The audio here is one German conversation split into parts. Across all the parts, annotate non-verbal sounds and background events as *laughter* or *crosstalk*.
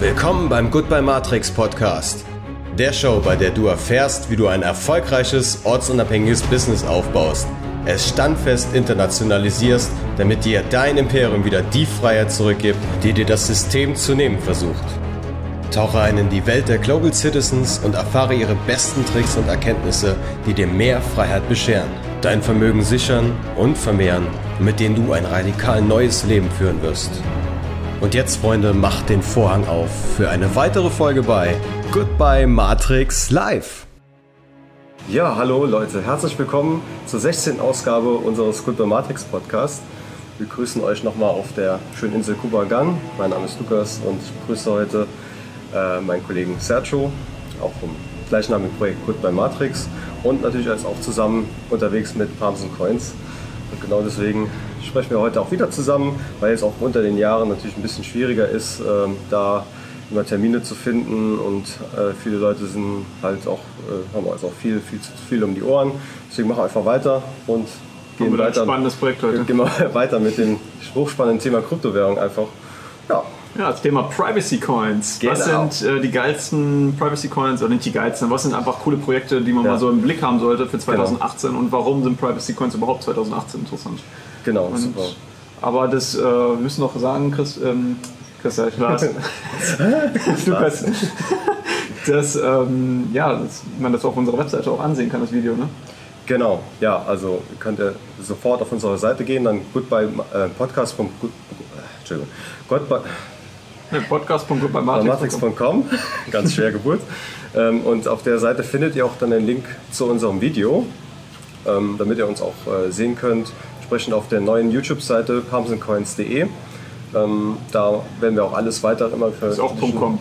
Willkommen beim Goodbye Matrix Podcast. Der Show, bei der du erfährst, wie du ein erfolgreiches, ortsunabhängiges Business aufbaust, es standfest internationalisierst, damit dir dein Imperium wieder die Freiheit zurückgibt, die dir das System zu nehmen versucht. Tauche ein in die Welt der Global Citizens und erfahre ihre besten Tricks und Erkenntnisse, die dir mehr Freiheit bescheren, dein Vermögen sichern und vermehren, mit denen du ein radikal neues Leben führen wirst. Und jetzt, Freunde, macht den Vorhang auf für eine weitere Folge bei Goodbye Matrix Live. Ja, hallo Leute, herzlich willkommen zur 16. Ausgabe unseres Goodbye Matrix Podcast. Wir grüßen euch nochmal auf der schönen Insel Kubagan. Mein Name ist Lukas und ich begrüße heute äh, meinen Kollegen Sergio, auch vom gleichnamigen Projekt Goodbye Matrix und natürlich als auch zusammen unterwegs mit Palms Coins. Und genau deswegen sprechen wir heute auch wieder zusammen, weil es auch unter den Jahren natürlich ein bisschen schwieriger ist, ähm, da immer Termine zu finden und äh, viele Leute sind halt auch, äh, haben also auch viel, viel zu viel um die Ohren. Deswegen machen wir einfach weiter und gehen weiter. Ein spannendes Projekt heute. Gehen *laughs* wir weiter mit dem hochspannenden Thema Kryptowährung einfach. Ja, ja, das Thema Privacy Coins. Genau. Was sind äh, die geilsten Privacy Coins oder nicht die geilsten? Was sind einfach coole Projekte, die man ja. mal so im Blick haben sollte für 2018 genau. und warum sind Privacy Coins überhaupt 2018 interessant? Genau, und, super. Aber das äh, müssen noch sagen, Chris, ähm, Chris Lars, Lukas, dass ähm, ja, dass man das auf unserer Webseite auch ansehen kann, das Video, ne? Genau, ja, also könnt ihr sofort auf unsere Seite gehen, dann goodbye äh, podcast. Good, Entschuldigung, goodbye, Podcast.goodbyematrix.com *laughs* ganz schwer Geburt. Ähm, und auf der Seite findet ihr auch dann den Link zu unserem Video, ähm, damit ihr uns auch äh, sehen könnt entsprechend auf der neuen YouTube-Seite pumpsandcoins.de. Ähm, da werden wir auch alles weiter immer für. Ist auch .com.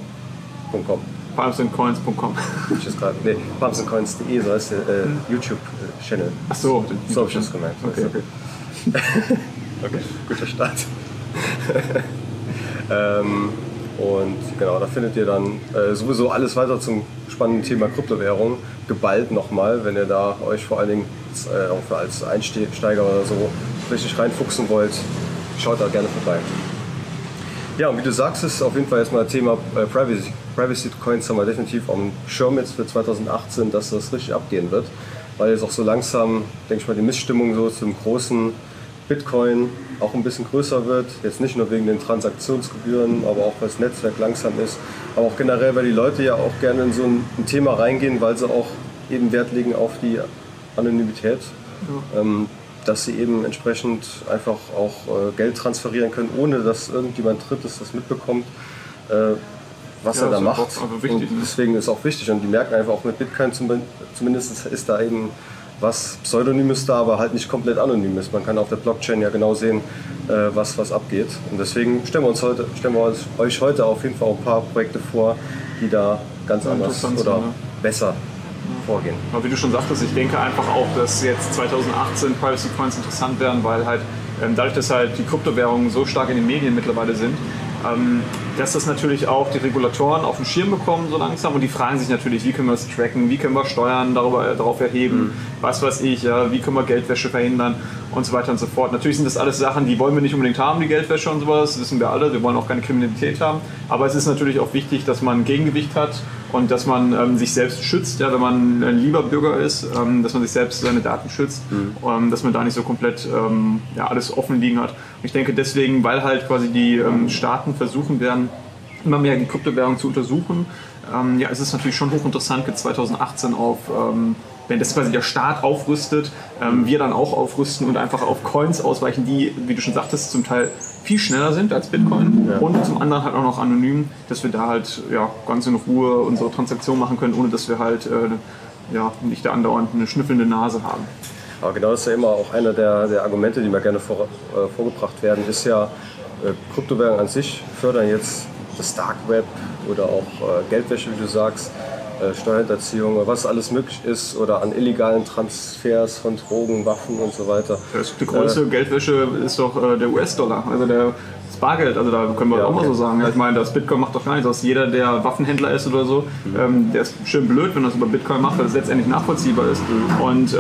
.com. Pumpsandcoins.com. Ich ist gerade. Nee, pumpsandcoins.de, so heißt der äh, hm. YouTube-Channel. Ach so. So habe ich das gemeint. Okay, okay. *laughs* okay, guter Start. *laughs* ähm, und genau, da findet ihr dann äh, sowieso alles weiter zum spannenden Thema Kryptowährung geballt nochmal, wenn ihr da euch vor allen Dingen äh, als Einsteiger oder so richtig reinfuchsen wollt, schaut da gerne vorbei. Ja, und wie du sagst, ist auf jeden Fall erstmal das Thema äh, Privacy. Privacy Coins haben wir definitiv am Schirm jetzt für 2018, dass das richtig abgehen wird, weil jetzt auch so langsam, denke ich mal, die Missstimmung so zum großen Bitcoin auch ein bisschen größer wird. Jetzt nicht nur wegen den Transaktionsgebühren, aber auch weil das Netzwerk langsam ist. Aber auch generell, weil die Leute ja auch gerne in so ein, Thema reingehen, weil sie auch eben Wert legen auf die Anonymität. Ja. Ähm, dass sie eben entsprechend einfach auch äh, Geld transferieren können, ohne dass irgendjemand Drittes das mitbekommt, äh, was ja, er da macht. Wichtig, und ne? deswegen ist es auch wichtig. Und die merken einfach auch mit Bitcoin zumindest ist da eben was pseudonym ist da, aber halt nicht komplett anonym ist. Man kann auf der Blockchain ja genau sehen, äh, was, was abgeht. Und deswegen stellen wir, uns heute, stellen wir euch heute auf jeden Fall auch ein paar Projekte vor, die da ganz ja, anders oder ja. besser vorgehen. Aber wie du schon sagtest, ich denke einfach auch, dass jetzt 2018 Privacy Coins interessant werden, weil halt ähm, dadurch, dass halt die Kryptowährungen so stark in den Medien mittlerweile sind, ähm, dass das natürlich auch die Regulatoren auf den Schirm bekommen so langsam. Und die fragen sich natürlich, wie können wir es tracken, wie können wir Steuern darüber, darauf erheben, mhm. was weiß ich, ja, wie können wir Geldwäsche verhindern? Und so weiter und so fort. Natürlich sind das alles Sachen, die wollen wir nicht unbedingt haben, die Geldwäsche und sowas, das wissen wir alle, wir wollen auch keine Kriminalität haben, aber es ist natürlich auch wichtig, dass man ein Gegengewicht hat und dass man ähm, sich selbst schützt, ja, wenn man ein lieber Bürger ist, ähm, dass man sich selbst seine Daten schützt, mhm. ähm, dass man da nicht so komplett ähm, ja, alles offen liegen hat. Ich denke deswegen, weil halt quasi die ähm, Staaten versuchen werden, immer mehr die Kryptowährung zu untersuchen, ähm, ja, es ist natürlich schon hochinteressant, 2018 auf wenn das quasi der Staat aufrüstet, ähm, wir dann auch aufrüsten und einfach auf Coins ausweichen, die, wie du schon sagtest, zum Teil viel schneller sind als Bitcoin ja. und zum anderen halt auch noch anonym, dass wir da halt ja, ganz in Ruhe unsere Transaktion machen können, ohne dass wir halt äh, ja, nicht da andauernd eine schnüffelnde Nase haben. Aber genau das ist ja immer auch einer der, der Argumente, die mir gerne vor, äh, vorgebracht werden, ist ja, äh, Kryptowährungen an sich fördern jetzt das Dark Web oder auch äh, Geldwäsche, wie du sagst. Äh, Steuerhinterziehung, was alles möglich ist oder an illegalen Transfers von Drogen, Waffen und so weiter. die größte äh, Geldwäsche ist doch äh, der US-Dollar. Also der Bargeld, also da können wir ja, auch okay. mal so sagen. ich meine, das Bitcoin macht doch gar nichts aus. Jeder, der Waffenhändler ist oder so, mhm. ähm, der ist schön blöd, wenn das über Bitcoin macht, weil es letztendlich nachvollziehbar ist. Mhm. Und äh,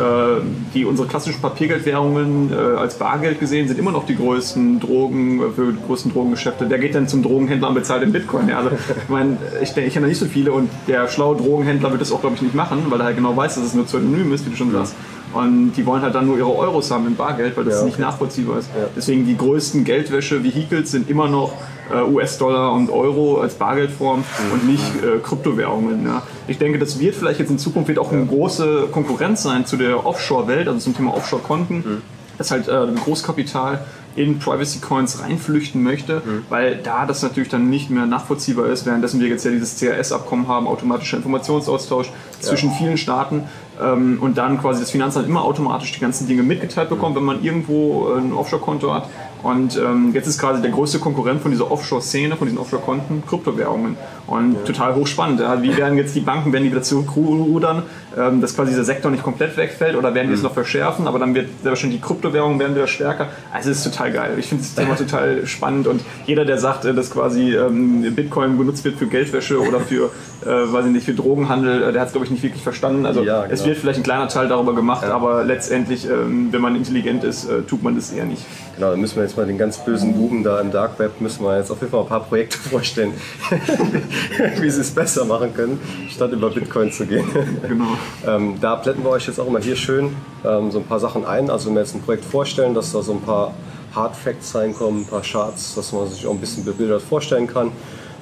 die unsere klassischen Papiergeldwährungen äh, als Bargeld gesehen sind immer noch die größten Drogen, äh, für die größten Drogengeschäfte. Der geht dann zum Drogenhändler und bezahlt in Bitcoin. Ja, also *laughs* ich meine, ich, ich kenne nicht so viele und der schlaue Drogenhändler wird das auch, glaube ich, nicht machen, weil er halt genau weiß, dass es nur Pseudonym ist, wie du schon sagst. Und die wollen halt dann nur ihre Euros haben in Bargeld, weil das ja, okay. nicht nachvollziehbar ist. Ja. Deswegen die größten Geldwäsche-Vehicles sind immer noch äh, US-Dollar und Euro als Bargeldform mhm. und nicht äh, Kryptowährungen. Ja. Ich denke, das wird vielleicht jetzt in Zukunft wird auch eine große Konkurrenz sein zu der Offshore-Welt, also zum Thema Offshore-Konten. Mhm. Das ist halt äh, Großkapital in Privacy Coins reinflüchten möchte, mhm. weil da das natürlich dann nicht mehr nachvollziehbar ist, währenddessen wir jetzt ja dieses CRS-Abkommen haben, automatischer Informationsaustausch zwischen ja. vielen Staaten ähm, und dann quasi das Finanzamt immer automatisch die ganzen Dinge mitgeteilt bekommt, wenn man irgendwo ein Offshore-Konto hat und ähm, jetzt ist quasi der größte Konkurrent von dieser Offshore-Szene, von diesen Offshore-Konten, Kryptowährungen. Und ja. total hochspannend. Wie werden jetzt die Banken, werden die wieder zurückrudern, ähm, dass quasi dieser Sektor nicht komplett wegfällt oder werden die es mhm. noch verschärfen, aber dann wird sehr wahrscheinlich die Kryptowährungen werden wieder stärker. Also es ist total geil. Ich finde das Thema total spannend und jeder, der sagt, äh, dass quasi ähm, Bitcoin benutzt wird für Geldwäsche oder für, äh, weiß ich nicht, für Drogenhandel, äh, der hat es glaube ich nicht wirklich verstanden. Also ja, genau. es wird vielleicht ein kleiner Teil darüber gemacht, ja. aber letztendlich, ähm, wenn man intelligent ist, äh, tut man das eher nicht. Genau, dann müssen wir jetzt mal den ganz bösen Buben da im Dark Web, müssen wir jetzt auf jeden Fall ein paar Projekte *laughs* vorstellen, *laughs* wie sie es besser machen können, statt über Bitcoin zu gehen. Genau. *laughs* ähm, da blenden wir euch jetzt auch immer hier schön ähm, so ein paar Sachen ein. Also wenn wir jetzt ein Projekt vorstellen, dass da so ein paar Hard Facts reinkommen, ein paar Charts, dass man sich auch ein bisschen bebildert vorstellen kann.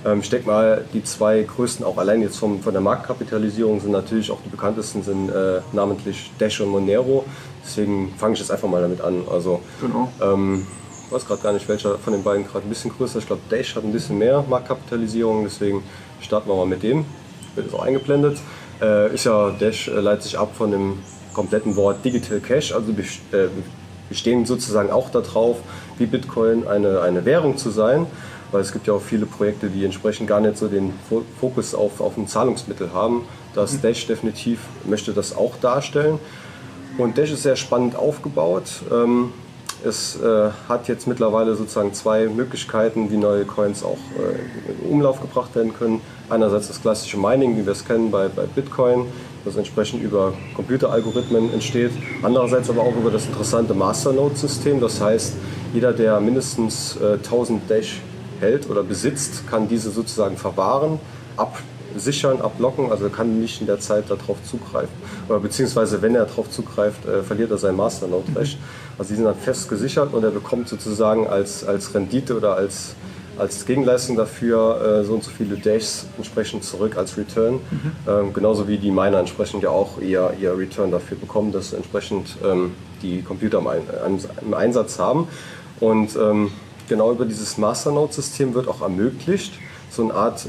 Ähm, ich denke mal, die zwei größten, auch allein jetzt vom, von der Marktkapitalisierung, sind natürlich auch die bekanntesten, sind äh, namentlich Dash und Monero. Deswegen fange ich jetzt einfach mal damit an. Also, genau. Ähm, ich weiß gerade gar nicht, welcher von den beiden gerade ein bisschen größer ist. Ich glaube, Dash hat ein bisschen mehr Marktkapitalisierung, deswegen starten wir mal mit dem. Wird jetzt auch eingeblendet. Äh, ist ja, Dash äh, leitet sich ab von dem kompletten Wort Digital Cash, also äh, bestehen sozusagen auch darauf, wie Bitcoin eine, eine Währung zu sein weil es gibt ja auch viele Projekte, die entsprechend gar nicht so den Fokus auf, auf ein Zahlungsmittel haben. Das mhm. Dash definitiv möchte das auch darstellen. Und Dash ist sehr spannend aufgebaut. Ähm, es äh, hat jetzt mittlerweile sozusagen zwei Möglichkeiten, wie neue Coins auch äh, in Umlauf gebracht werden können. Einerseits das klassische Mining, wie wir es kennen bei, bei Bitcoin, das entsprechend über Computeralgorithmen entsteht. Andererseits aber auch über das interessante Masternode-System. Das heißt, jeder, der mindestens äh, 1000 Dash hält oder besitzt, kann diese sozusagen verwahren, absichern, ablocken, also kann nicht in der Zeit darauf zugreifen. Oder beziehungsweise wenn er darauf zugreift, äh, verliert er sein Masternode-Recht. Mhm. Also die sind dann fest gesichert und er bekommt sozusagen als, als Rendite oder als, als Gegenleistung dafür äh, so und so viele Days entsprechend zurück als Return. Mhm. Ähm, genauso wie die Miner entsprechend ja auch ihr, ihr Return dafür bekommen, dass entsprechend ähm, die Computer im, im, Einsatz haben. Und ähm, genau über dieses Masternode-System wird auch ermöglicht, so eine Art,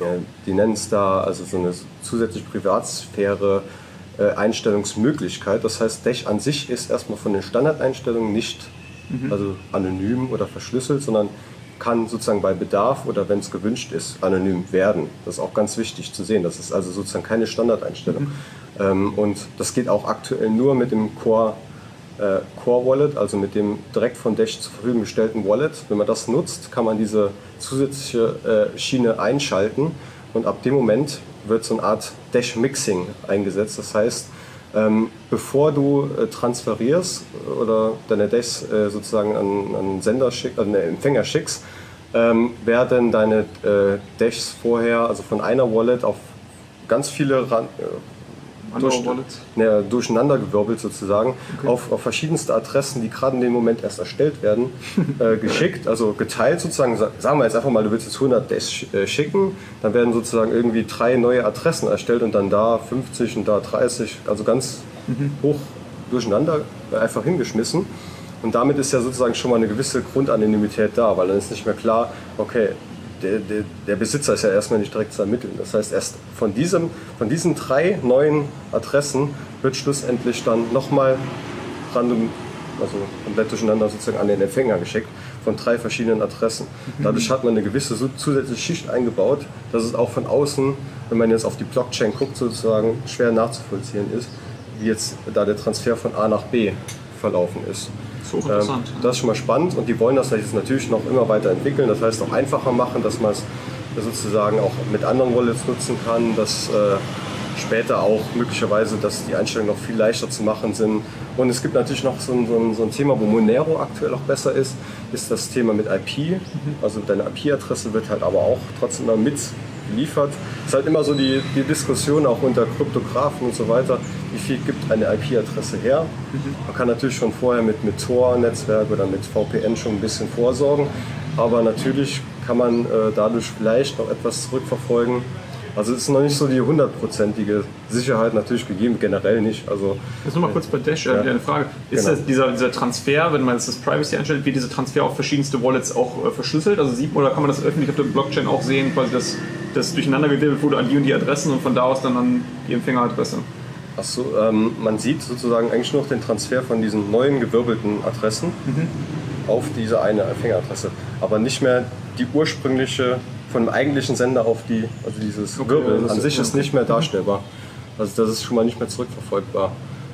ja, die nennen es da, also so eine zusätzliche Privatsphäre. Äh, Einstellungsmöglichkeit. Das heißt, Dash an sich ist erstmal von den Standardeinstellungen nicht mhm. also anonym oder verschlüsselt, sondern kann sozusagen bei Bedarf oder wenn es gewünscht ist, anonym werden. Das ist auch ganz wichtig zu sehen. Das ist also sozusagen keine Standardeinstellung. Mhm. Ähm, und das geht auch aktuell nur mit dem Core äh, Core Wallet, also mit dem direkt von Dash zur Verfügung gestellten Wallet. Wenn man das nutzt, kann man diese zusätzliche äh, Schiene einschalten und ab dem Moment wird so eine Art Dash Mixing eingesetzt. Das heißt, ähm, bevor du äh, transferierst oder deine Dash äh, sozusagen an, an Sender schick, an den Empfänger schickst, ähm, werden deine äh, Dashs vorher, also von einer Wallet auf ganz viele Ran äh, durch, ne, durcheinandergewirbelt sozusagen, okay. auf, auf verschiedenste Adressen, die gerade in dem Moment erst erstellt werden, *laughs* äh, geschickt, also geteilt sozusagen. Sagen wir jetzt einfach mal, du willst jetzt 100 Dash äh, schicken, dann werden sozusagen irgendwie drei neue Adressen erstellt und dann da 50 und da 30, also ganz mhm. hoch durcheinander äh, einfach hingeschmissen. Und damit ist ja sozusagen schon mal eine gewisse Grundanonymität da, weil dann ist nicht mehr klar, okay, der, der, der, Besitzer ist ja erstmal nicht direkt zu ermitteln. Das heißt, erst von, diesem, von diesen drei neuen Adressen wird schlussendlich dann nochmal random, also komplett durcheinander sozusagen an den Empfänger geschickt, von drei verschiedenen Adressen. Mhm. Dadurch hat man eine gewisse zusätzliche Schicht eingebaut, dass es auch von außen, wenn man jetzt auf die Blockchain guckt, sozusagen schwer nachzuvollziehen ist, wie jetzt da der Transfer von A nach B verlaufen ist. Ähm, das ist schon mal spannend und die wollen das jetzt natürlich noch immer weiter entwickeln, das heißt auch einfacher machen, dass man es sozusagen auch mit anderen Wallets nutzen kann, dass äh, später auch möglicherweise, dass die Einstellungen noch viel leichter zu machen sind. Und es gibt natürlich noch so ein, so ein, so ein Thema, wo Monero aktuell auch besser ist, ist das Thema mit IP. Also deine IP-Adresse wird halt aber auch trotzdem immer mit geliefert. Es ist halt immer so die, die Diskussion auch unter Kryptografen und so weiter, wie viel gibt eine IP-Adresse her. Man kann natürlich schon vorher mit, mit Tor-Netzwerk oder mit VPN schon ein bisschen vorsorgen, aber natürlich kann man äh, dadurch vielleicht noch etwas zurückverfolgen. Also es ist noch nicht so die hundertprozentige Sicherheit natürlich gegeben, generell nicht. Also, Jetzt nur mal kurz bei Dash äh, Ja. eine Frage. Ist Genau. das, dieser, dieser Transfer, wenn man jetzt das Privacy einstellt, wird dieser Transfer auf verschiedenste Wallets auch äh, verschlüsselt? Also sieht man oder kann man das öffentlich auf der Blockchain auch sehen, quasi dass das durcheinandergewirbelt wurde an die und die Adressen und von da aus dann an die Empfängeradresse? Achso, ähm, man sieht sozusagen eigentlich nur noch den Transfer von diesen neuen gewirbelten Adressen auf diese eine Empfängeradresse, aber nicht mehr die ursprüngliche von dem eigentlichen Sender auf die, also dieses Okay, Wirbeln das an ist- sich ja. ist nicht mehr darstellbar. Also das ist schon mal nicht mehr zurückverfolgbar.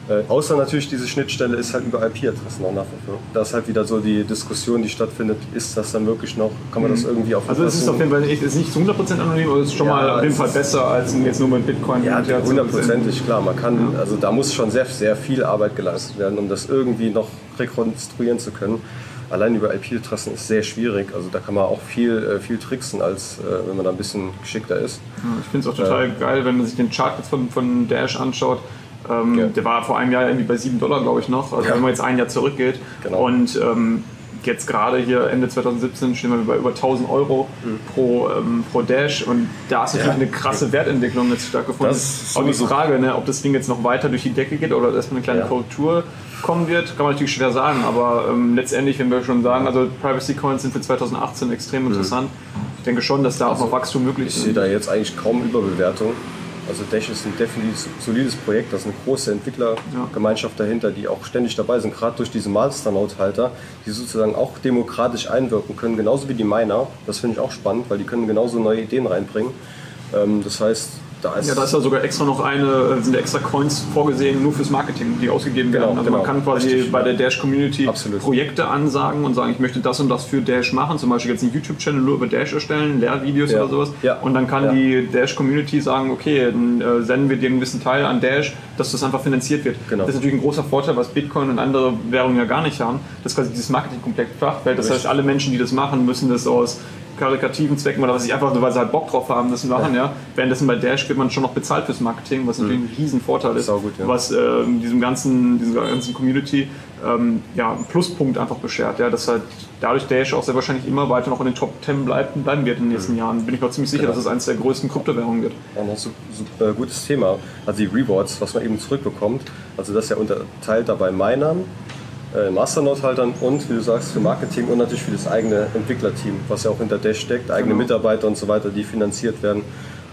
Äh, außer natürlich diese Schnittstelle ist halt über IP-Adressen auch nach wie vor. Da ist halt wieder so die Diskussion, die stattfindet, ist das dann wirklich noch, kann man das irgendwie auf Also es ist auf jeden Fall ist nicht zu 100% anonym, aber es ist schon Ja, mal auf jeden Fall besser als jetzt nur mit Bitcoin. Ja, hundertprozentig, klar. Man kann, also da muss schon sehr, sehr viel Arbeit geleistet werden, um das irgendwie noch rekonstruieren zu können. Allein über IP-Adressen ist sehr schwierig. Also da kann man auch viel, äh, viel tricksen, als äh, wenn man da ein bisschen geschickter ist. Ich finde es auch total geil, wenn man sich den Chart jetzt von, von Dash anschaut. Ähm, Ja. Der war vor einem Jahr irgendwie bei 7 Dollar, glaube ich, noch. Also Ja. wenn man jetzt ein Jahr zurückgeht. Genau. Und ähm, jetzt gerade hier Ende 2017 stehen wir bei über 1000 Euro pro, ähm, pro Dash. Und da ist natürlich Mhm. Ja. eine krasse Wertentwicklung jetzt stattgefunden. Das ist Auch die Frage, ne, ob das Ding jetzt noch weiter durch die Decke geht oder erstmal eine kleine Ja. Korrektur kommen wird, kann man natürlich schwer sagen. Aber ähm, letztendlich, wenn wir schon sagen, also Privacy Coins sind für 2018 extrem interessant. Ich denke schon, dass da auch noch Wachstum möglich Ich ist. sehe da jetzt eigentlich kaum Überbewertung. Also Dash ist ein definitiv solides Projekt, da ist eine große Entwicklergemeinschaft dahinter, die auch ständig dabei sind, gerade durch diese Masternote-Halter, die sozusagen auch demokratisch einwirken können, genauso wie die Miner. Das finde ich auch spannend, weil die können genauso neue Ideen reinbringen. Ähm, das heißt, da ist, Ja, da ist ja sogar extra noch eine, sind extra Coins vorgesehen, nur fürs Marketing, die ausgegeben Genau, werden. Also man genau. kann quasi Richtig, bei der Dash Community Absolut. Projekte ansagen und sagen, ich möchte das und das für Dash machen. Zum Beispiel jetzt einen YouTube-Channel nur über Dash erstellen, Lehrvideos Ja. oder sowas. Ja. Und dann kann Ja. die Dash Community sagen, okay, dann äh, senden wir dir einen gewissen Teil an Dash, dass das einfach finanziert wird. Genau. Das ist natürlich ein großer Vorteil, was Bitcoin und andere Währungen ja gar nicht haben, dass quasi dieses Marketing komplett flach fällt. Das heißt, Richtig. alle Menschen, die das machen, müssen das aus karikativen Zwecken oder was ich einfach nur, weil sie halt Bock drauf haben, das machen, ja. Währenddessen bei Dash wird man schon noch bezahlt fürs Marketing, was natürlich ein Riesenvorteil ist, Saugut, ja. was ähm, diesem ganzen, dieser ganzen Community ähm, ja, einen Pluspunkt einfach beschert, ja, dass halt dadurch Dash auch sehr wahrscheinlich immer weiter noch in den Top 10 bleibt, bleiben wird in den nächsten Jahren. Bin ich mir ziemlich sicher, Genau. dass es eines der größten Kryptowährungen wird. Noch so, so, äh, gutes Thema. Also die Rewards, was man eben zurückbekommt. Also das ist ja unterteilt da bei Minern, äh, Masternode-Haltern und, wie du sagst, für Marketing und natürlich für das eigene Entwicklerteam, was ja auch hinter Dash steckt, eigene Genau. Mitarbeiter und so weiter, die finanziert werden.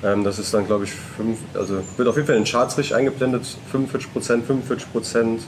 Ähm, das ist dann, glaube ich, fünf, also wird auf jeden Fall in den Charts richtig eingeblendet. 45 Prozent, 45 Prozent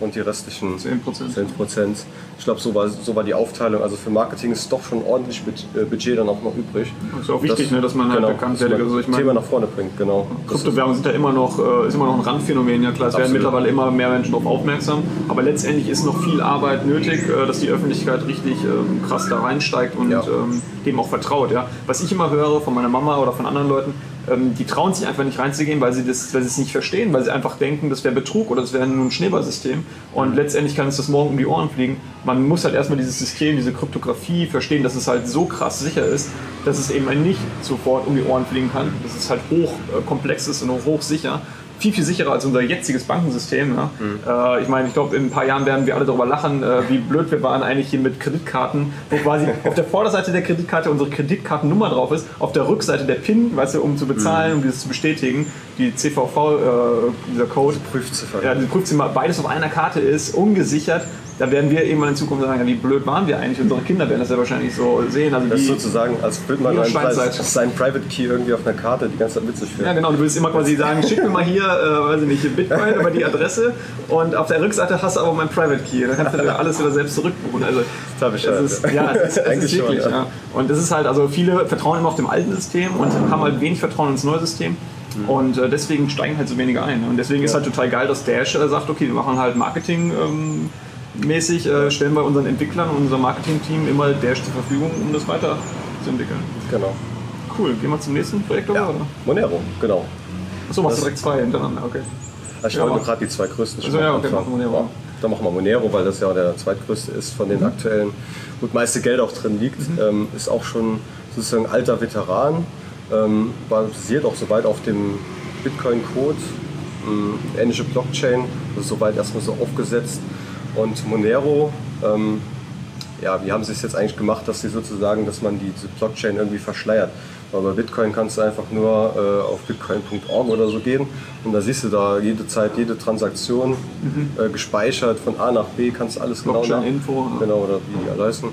und die restlichen 10%. 10 Prozent. Ich glaube, so war, so war die Aufteilung. Also für Marketing ist doch schon ordentlich äh, Budget dann auch noch übrig. Das ist auch wichtig, ne, dass man halt bekannt dass wird. Also ich das meine- Thema nach vorne bringt, genau. Das ist- Kryptowährungen sind ja immer noch, äh, ist immer noch ein Randphänomen, ja klar, es werden mittlerweile immer mehr Menschen darauf aufmerksam, aber letztendlich ist noch viel Arbeit nötig, äh, dass die Öffentlichkeit richtig ähm, krass da reinsteigt und Ja. ähm, dem auch vertraut. Ja. Was ich immer höre von meiner Mama oder von anderen Leuten, die trauen sich einfach nicht reinzugehen, weil sie, das, weil sie es nicht verstehen, weil sie einfach denken, das wäre Betrug oder das wäre nur ein Schneeballsystem und letztendlich kann es das morgen um die Ohren fliegen. Man muss halt erstmal dieses System, diese Kryptographie verstehen, dass es halt so krass sicher ist, dass es eben nicht sofort um die Ohren fliegen kann, dass es halt hoch äh, ist und hoch sicher. Viel, viel sicherer als unser jetziges Bankensystem. Ja? Äh, ich meine, ich glaube, in ein paar Jahren werden wir alle darüber lachen, äh, wie blöd wir waren eigentlich hier mit Kreditkarten, wo quasi *laughs* auf der Vorderseite der Kreditkarte unsere Kreditkartennummer drauf ist, auf der Rückseite der PIN, weißt du, um zu bezahlen, um dieses zu bestätigen, die CVV, äh, dieser Code. Prüfziffer. Ja, diese Prüfzimmer, beides auf einer Karte ist, ungesichert. Da werden wir irgendwann in Zukunft sagen, ja, wie blöd waren wir eigentlich? Unsere Kinder werden das ja wahrscheinlich so sehen. Also das ist sozusagen, als würde man seinen, Private Key irgendwie auf einer Karte die ganze Zeit mit sich führen. ja, genau. Du willst immer quasi sagen, schick mir mal hier, äh, weiß ich nicht, Bitcoin *laughs* über die Adresse und auf der Rückseite hast du aber mein Private Key. Da kannst du alles wieder selbst zurückbuchen. Also, Total bescheuert, das ist, ja. ja, es ist, *laughs* Eigentlich ist wirklich. schon, ja. ja. Und das ist halt, also viele vertrauen immer auf dem alten System und haben halt wenig Vertrauen ins neue System. Und äh, deswegen steigen halt so wenige ein. Und deswegen ist halt total geil, dass Dash äh, sagt, okay, wir machen halt Marketing. Ähm, mäßig äh, stellen wir unseren Entwicklern und unserem Marketing-Team immer Dash zur Verfügung, um das weiter zu entwickeln. Genau. Cool, gehen wir zum nächsten Projekt Ja, oder? Monero, genau. Achso, machst Das- du direkt zwei hintereinander, okay. Ich Ja, wollte gerade die zwei größten Also ja, okay, anfangen. mach Monero. Ja, dann machen wir Monero, weil das ja der zweitgrößte ist von den Mhm. aktuellen, wo das meiste Geld auch drin liegt. Ähm, ist auch schon sozusagen alter Veteran, ähm, basiert auch soweit auf dem Bitcoin-Code, ähm, ähnliche Blockchain, also soweit erstmal so aufgesetzt. Und Monero, ähm, ja, wie haben sie es jetzt eigentlich gemacht, dass sie sozusagen, dass man die Blockchain irgendwie verschleiert? Weil bei Bitcoin kannst du einfach nur äh, auf bitcoin.org oder so gehen und da siehst du da jede Zeit, jede Transaktion äh, gespeichert von A nach B, kannst du alles genau ja. genau oder wie die alle heißen,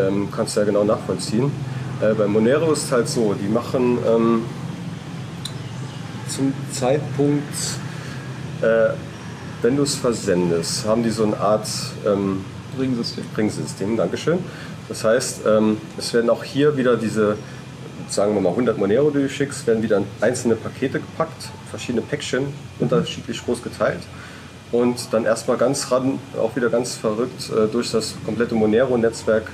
ähm, kannst du ja genau nachvollziehen. Äh, bei Monero ist es halt so, die machen ähm, zum Zeitpunkt, äh, wenn du es versendest, haben die so eine Art ähm, Ringsystem. Ringsystem, Dankeschön. Das heißt, ähm, es werden auch hier wieder diese, sagen wir mal 100 Monero, die du schickst, werden wieder in einzelne Pakete gepackt, verschiedene Päckchen, unterschiedlich groß geteilt und dann erstmal ganz ran, auch wieder ganz verrückt, äh, durch das komplette Monero-Netzwerk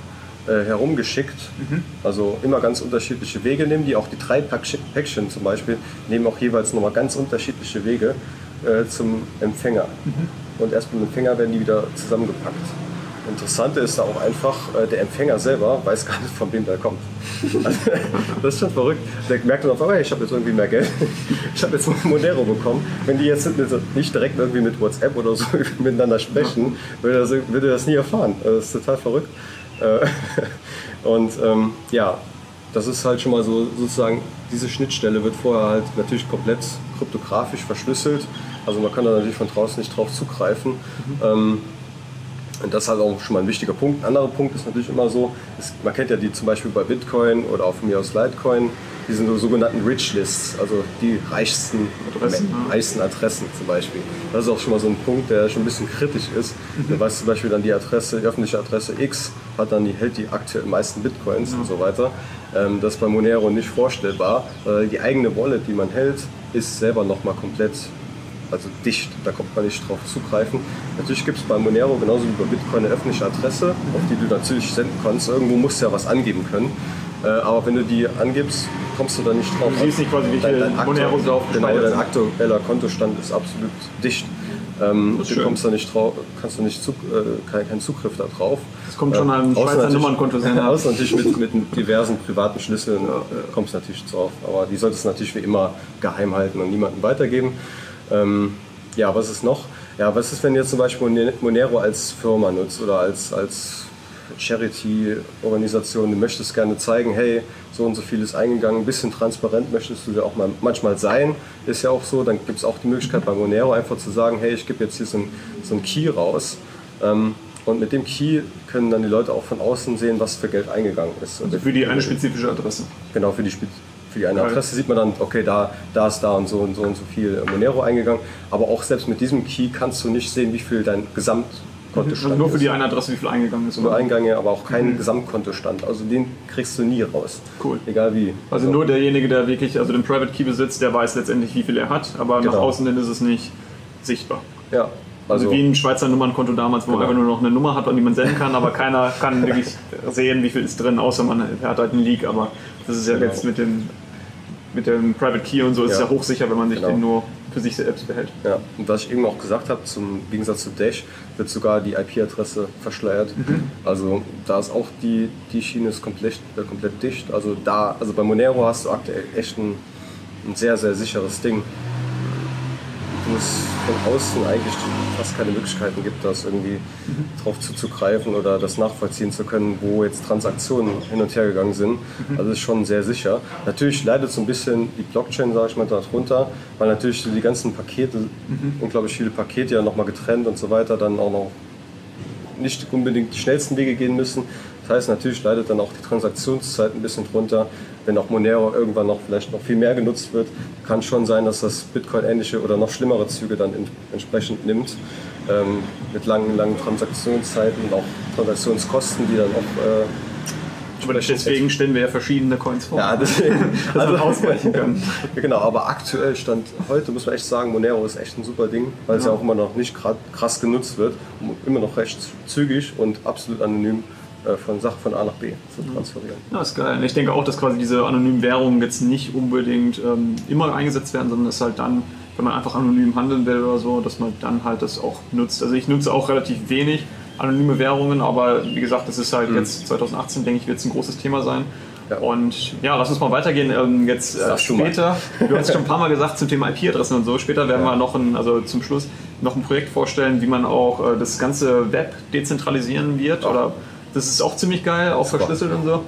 äh, herumgeschickt. Also immer ganz unterschiedliche Wege nehmen die, auch die drei Päckchen zum Beispiel, nehmen auch jeweils nochmal ganz unterschiedliche Wege äh, zum Empfänger. Und erst beim Empfänger werden die wieder zusammengepackt. Interessante ist da auch einfach, äh, der Empfänger selber weiß gar nicht, von wem der kommt. Also, *laughs* das ist schon verrückt. Der merkt dann auf einmal, hey, ich habe jetzt irgendwie mehr Geld. *laughs* Ich habe jetzt Monero bekommen. Wenn die jetzt nicht direkt irgendwie mit WhatsApp oder so *laughs* miteinander sprechen, würde er das, würde das nie erfahren. Also, Das ist total verrückt. Äh, Und ähm, ja, das ist halt schon mal so sozusagen, diese Schnittstelle wird vorher halt natürlich komplett kryptografisch verschlüsselt. Also man kann da natürlich von draußen nicht drauf zugreifen. Ähm, und das ist halt auch schon mal ein wichtiger Punkt. Ein anderer Punkt ist natürlich immer so, es, man kennt ja die zum Beispiel bei Bitcoin oder auch von mir aus Litecoin, diese so sogenannten Rich Lists, also die reichsten Adressen, reichsten Adressen zum Beispiel. Das ist auch schon mal so ein Punkt, der schon ein bisschen kritisch ist. Da weiß zum Beispiel dann die Adresse, die öffentliche Adresse X hat dann die, hält die aktuell meisten Bitcoins und so weiter. Ähm, das ist bei Monero nicht vorstellbar. Äh, die eigene Wallet, die man hält, ist selber nochmal komplett also dicht, da kommt man nicht drauf zugreifen. Natürlich gibt es bei Monero genauso wie bei Bitcoin eine öffentliche Adresse, auf die du natürlich senden kannst. Irgendwo musst du ja was angeben können. Äh, aber wenn du die angibst, kommst du da nicht drauf. Du siehst nicht quasi, wie viel aktu- Moneros drauf Genau, dein aktueller Kontostand ist absolut dicht. Ähm, du schön. kommst da nicht drauf, kannst du nicht Zug, äh, keinen keinen Zugriff da drauf. Das kommt schon an außer Schweizer Nummernkonto sein. ja. *laughs* Außer natürlich mit, mit diversen privaten Schlüsseln äh, kommst du natürlich drauf. Aber die solltest du natürlich wie immer geheim halten und niemandem weitergeben. Ähm, ja, was ist noch? Ja, was ist, wenn jetzt zum Beispiel Mon- Monero als Firma nutzt oder als, als Charity-Organisation, du möchtest gerne zeigen, hey, so und so viel ist eingegangen, ein bisschen transparent möchtest du ja auch mal, manchmal sein, ist ja auch so, dann gibt es auch die Möglichkeit bei Monero einfach zu sagen, hey, ich gebe jetzt hier so einen so Key raus ähm, und mit dem Key können dann die Leute auch von außen sehen, was für Geld eingegangen ist. Und Für die eine spezifische Adresse. Genau, für die, für die eine. Adresse sieht man dann, okay, da, da ist da und so und so und so viel Monero eingegangen. Aber auch selbst mit diesem Key kannst du nicht sehen, wie viel dein Gesamtkontostand Also nur für die eine Adresse, wie viel eingegangen ist. Nur Oder? Eingänge, aber auch keinen Gesamtkontostand. Also den kriegst du nie raus. Cool. Egal wie. Also nur derjenige, der wirklich also den Private Key besitzt, der weiß letztendlich, wie viel er hat, aber nach Genau. außen hin ist es nicht sichtbar. Ja, Also, also, wie ein Schweizer Nummernkonto damals, wo man Genau. einfach nur noch eine Nummer hat, an die man senden kann, aber keiner kann *laughs* wirklich sehen, wie viel ist drin, außer man hat halt einen Leak. Aber das ist ja Genau. jetzt mit dem, mit dem Private Key und so ist Ja. ja hochsicher, wenn man sich Genau. den nur für sich selbst behält. ja. Und was ich eben auch gesagt habe, zum Gegensatz zu Dash wird sogar die IP-Adresse verschleiert. Also da ist auch die, die Schiene ist komplett, äh, komplett dicht. Also da, also bei Monero hast du aktuell echt ein, ein sehr, sehr sicheres Ding. Wo es von außen eigentlich fast keine Möglichkeiten gibt, das irgendwie drauf zuzugreifen oder das nachvollziehen zu können, wo jetzt Transaktionen hin und her gegangen sind. Also ist schon sehr sicher. Natürlich leidet so ein bisschen die Blockchain, sage ich mal, darunter, weil natürlich die ganzen Pakete, unglaublich viele Pakete ja nochmal getrennt und so weiter, dann auch noch nicht unbedingt die schnellsten Wege gehen müssen. Das heißt, natürlich leidet dann auch die Transaktionszeit ein bisschen drunter. Wenn auch Monero irgendwann noch vielleicht noch viel mehr genutzt wird, kann schon sein, dass das Bitcoin ähnliche oder noch schlimmere Züge dann in, entsprechend nimmt. Ähm, mit langen, langen Transaktionszeiten und auch Transaktionskosten, die dann auch äh, Aber deswegen stellen wir ja verschiedene Coins vor. Ja, *laughs* deswegen. also ausweichen können. *laughs* genau, aber aktuell stand heute, muss man echt sagen, Monero ist echt ein super Ding, weil es ja, ja auch immer noch nicht krass genutzt wird. Immer noch recht zügig und absolut anonym von Sache von A nach B zu mhm. transferieren. Ja, ist geil. Ich denke auch, dass quasi diese anonymen Währungen jetzt nicht unbedingt ähm, immer eingesetzt werden, sondern es halt dann, wenn man einfach anonym handeln will oder so, dass man dann halt das auch nutzt. Also ich nutze auch relativ wenig anonyme Währungen, aber wie gesagt, das ist halt mhm. jetzt 2018, denke ich, wird es ein großes Thema sein. Ja. Und ja, lass uns mal weitergehen. Ähm, jetzt äh, später, du hast schon ein paar Mal gesagt zum Thema IP-Adressen und so. Später werden ja. wir noch ein, also zum Schluss noch ein Projekt vorstellen, wie man auch äh, das ganze Web dezentralisieren wird ja. oder das ist auch ziemlich geil, auch verschlüsselt und so.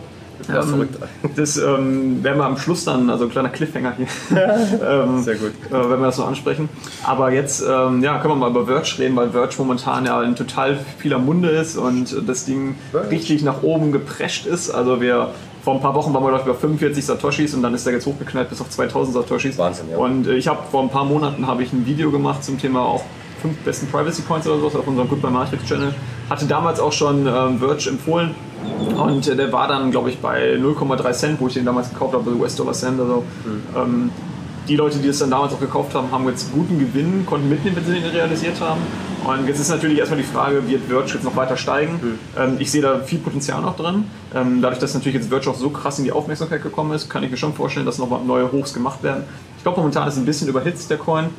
Ja, ähm. Das ähm, werden wir am Schluss dann, also ein kleiner Cliffhanger hier. *laughs* ähm, Sehr gut. Äh, wenn wir das so ansprechen. Aber jetzt ähm, ja, können wir mal über Verge reden, weil Verge momentan ja in total vieler Munde ist und das Ding Verge. richtig nach oben geprescht ist. Also wir vor ein paar Wochen waren wir ich bei 45 Satoshis und dann ist der jetzt hochgeknallt bis auf 2000 Satoshis. Wahnsinn, ja. Und äh, ich habe vor ein paar Monaten habe ich ein Video gemacht zum Thema auch fünf besten Privacy Points oder sowas auf unserem Goodbye Matrix Channel. Hatte damals auch schon ähm, Verge empfohlen und äh, der war dann, glaube ich, bei 0,3 Cent, wo ich den damals gekauft habe, also US-Dollar Cent. Also, mhm. ähm, die Leute, die es dann damals auch gekauft haben, haben jetzt guten Gewinn, konnten mitnehmen, wenn sie den realisiert haben. Und jetzt ist natürlich erstmal die Frage, wird Verge jetzt noch weiter steigen? Mhm. Ähm, ich sehe da viel Potenzial noch drin. Ähm, dadurch, dass natürlich jetzt Verge auch so krass in die Aufmerksamkeit gekommen ist, kann ich mir schon vorstellen, dass noch neue Hochs gemacht werden. Ich glaube, momentan ist ein bisschen überhitzt der Coin.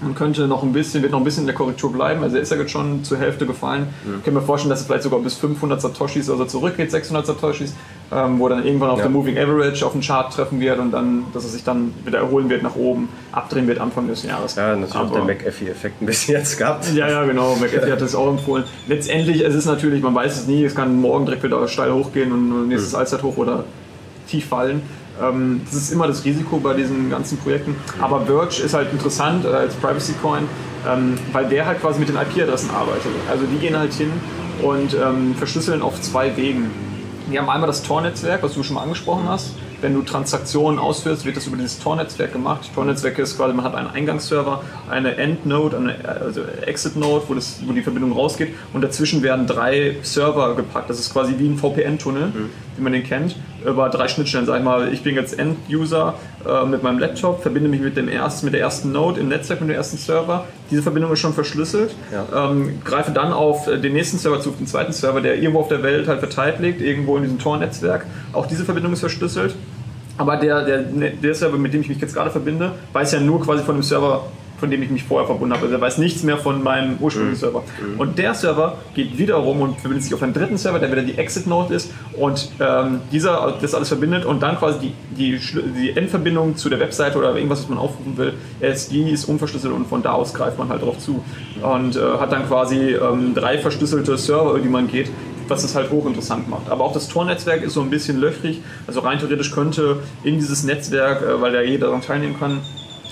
Man könnte noch ein bisschen, wird noch ein bisschen in der Korrektur bleiben. Also er ist ja jetzt schon zur Hälfte gefallen. Mhm. Ich kann mir vorstellen, dass es vielleicht sogar bis 500 Satoshis also zurückgeht, 600 Satoshis, ähm, wo dann irgendwann auf ja. der Moving Average auf den Chart treffen wird und dann, dass er sich dann wieder erholen wird nach oben, abdrehen wird Anfang des Jahres. Ja, natürlich Aber, der McAfee-Effekt ein bisschen jetzt gehabt. Ja, ja, genau. McAfee hat es auch empfohlen. Letztendlich, es ist natürlich, man weiß es nie, es kann morgen direkt wieder steil hochgehen und nächstes mhm. Allzeithoch oder tief fallen. Ähm, das ist immer das Risiko bei diesen ganzen Projekten. Aber Verge ist halt interessant äh, als Privacy Coin, ähm, weil der halt quasi mit den IP-Adressen arbeitet. Also die gehen halt hin und ähm, verschlüsseln auf zwei Wegen. Die haben einmal das Tor-Netzwerk, was du schon mal angesprochen hast wenn du Transaktionen ausführst, wird das über dieses Tor-Netzwerk gemacht. Tor-Netzwerk ist quasi, man hat einen Eingangsserver, eine End-Node, eine also Exit-Node, wo, wo die Verbindung rausgeht und dazwischen werden drei Server gepackt. Das ist quasi wie ein VPN-Tunnel, mhm. wie man den kennt, über drei Schnittstellen. Sag ich mal, ich bin jetzt End-User äh, mit meinem Laptop, verbinde mich mit, dem ersten, mit der ersten Node im Netzwerk, mit dem ersten Server. Diese Verbindung ist schon verschlüsselt. Ja. Ähm, greife dann auf den nächsten Server zu, auf den zweiten Server, der irgendwo auf der Welt halt verteilt liegt, irgendwo in diesem Tor-Netzwerk. Auch diese Verbindung ist verschlüsselt. Aber der, der, der Server, mit dem ich mich jetzt gerade verbinde, weiß ja nur quasi von dem Server, von dem ich mich vorher verbunden habe. Also er weiß nichts mehr von meinem ursprünglichen mhm. Server. Mhm. Und der Server geht wiederum und verbindet sich auf einen dritten Server, der wieder die Exit-Node ist und ähm, dieser das alles verbindet und dann quasi die, die, die Endverbindung zu der Webseite oder irgendwas, was man aufrufen will, ist, die ist unverschlüsselt und von da aus greift man halt drauf zu. Und äh, hat dann quasi ähm, drei verschlüsselte Server, über die man geht, was es halt hochinteressant macht. Aber auch das Tor-Netzwerk ist so ein bisschen löchrig. Also rein theoretisch könnte in dieses Netzwerk, äh, weil ja jeder daran teilnehmen kann,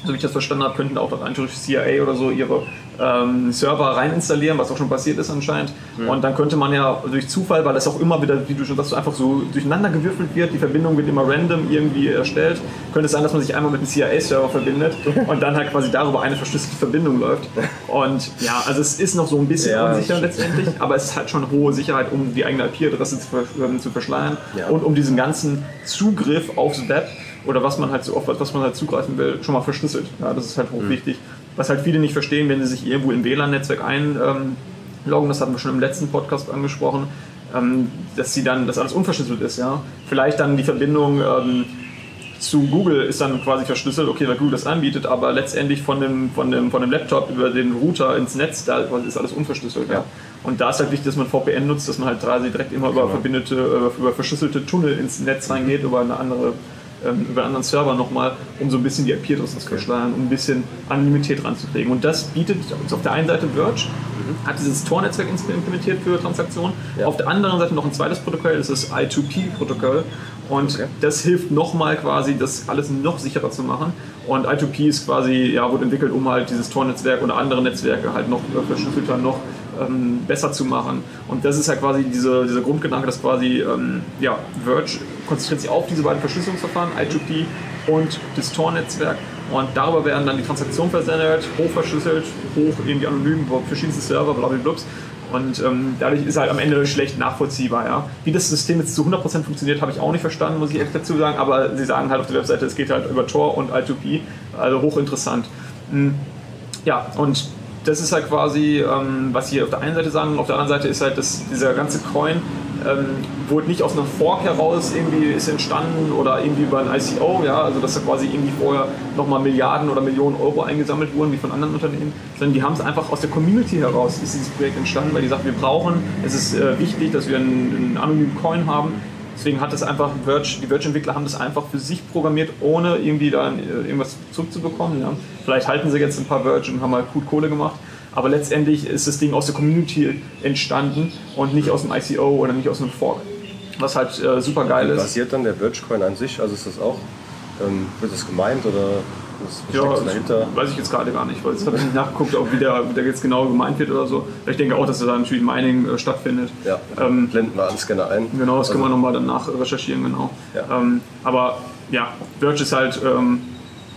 so wie ich das verstanden habe, könnten auch rein theoretisch CIA oder so ihre ähm, Server rein installieren, was auch schon passiert ist anscheinend. Ja. Und dann könnte man ja durch Zufall, weil das auch immer wieder, wie du schon sagst, einfach so durcheinander gewürfelt wird, die Verbindung wird immer random irgendwie erstellt, könnte es sein, dass man sich einmal mit einem CIA-Server verbindet *laughs* und dann halt quasi darüber eine verschlüsselte Verbindung läuft. Und ja, also es ist noch so ein bisschen ja, unsicher letztendlich, aber es hat schon hohe Sicherheit, um die eigene IP-Adresse zu, ähm, zu, verschleiern ja. und um diesen ganzen Zugriff aufs Web oder was man halt so oft, was man halt zugreifen will, schon mal verschlüsselt. Ja, das ist halt hochwichtig. Mhm was halt viele nicht verstehen, wenn sie sich irgendwo im WLAN-Netzwerk einloggen, das hatten wir schon im letzten Podcast angesprochen, ähm, dass sie dann, dass alles unverschlüsselt ist, ja. Vielleicht dann die Verbindung ähm, zu Google ist dann quasi verschlüsselt, okay, weil Google das anbietet, aber letztendlich von dem, von dem, von dem Laptop über den Router ins Netz, da ist alles unverschlüsselt, ja. Und da ist halt wichtig, dass man VPN nutzt, dass man halt direkt immer über genau. verbindete, über verschlüsselte Tunnel ins Netz reingeht, über eine andere ähm, über einen anderen Server nochmal, um so ein bisschen die IP-Adressen zu verschleiern, um ein bisschen Anonymität ranzukriegen. Und das bietet auf der einen Seite Verge, mhm. hat dieses Tor-Netzwerk implementiert für Transaktionen, ja. auf der anderen Seite noch ein zweites Protokoll, das ist das I2P-Protokoll. Und okay. das hilft nochmal quasi, das alles noch sicherer zu machen. Und I2P ist quasi, ja, wurde entwickelt, um halt dieses Tor-Netzwerk oder andere Netzwerke halt noch verschlüsselter, noch ähm, besser zu machen. Und das ist halt quasi diese, dieser Grundgedanke, dass quasi ähm, ja, Verge konzentriert sich auf diese beiden Verschlüsselungsverfahren, I2P und das Tor-Netzwerk. Und darüber werden dann die Transaktionen versendet, hochverschlüsselt, hoch irgendwie anonym über verschiedenste Server, blablabla. Und ähm, dadurch ist halt am Ende schlecht nachvollziehbar. Ja. Wie das System jetzt zu 100% funktioniert, habe ich auch nicht verstanden, muss ich echt dazu sagen. Aber sie sagen halt auf der Webseite, es geht halt über Tor und I2P, also hochinteressant. Hm. Ja, und das ist halt quasi, ähm, was sie auf der einen Seite sagen. Auf der anderen Seite ist halt, dass dieser ganze Coin ähm, wurde nicht aus einer Fork heraus irgendwie ist entstanden oder irgendwie über ein ICO, ja, also dass da quasi irgendwie vorher nochmal Milliarden oder Millionen Euro eingesammelt wurden, wie von anderen Unternehmen, sondern die haben es einfach aus der Community heraus, ist dieses Projekt entstanden, weil die sagen, wir brauchen, es ist äh, wichtig, dass wir einen, einen anonymen Coin haben, Deswegen hat es einfach Verge, die Verge-Entwickler haben das einfach für sich programmiert, ohne irgendwie da äh, irgendwas zurückzubekommen. Ja. Vielleicht halten sie jetzt ein paar Verge und haben mal gut Kohle gemacht. Aber letztendlich ist das Ding aus der Community entstanden und nicht aus dem ICO oder nicht aus einem Fork. Was halt äh, super geil ist. Basiert dann der Verge-Coin an sich? Also ist das auch, ähm, wird das gemeint oder was ja, dahinter? weiß ich jetzt gerade gar nicht, weil jetzt habe ich nicht nachgeguckt, ob wie der, wie der jetzt genau gemeint wird oder so. Ich denke auch, dass da natürlich Mining äh, stattfindet. Ja, ähm, blenden wir alles gerne ein. Genau, das also, können wir nochmal danach recherchieren, genau. Ja. Ähm, aber ja, Verge ist halt ähm,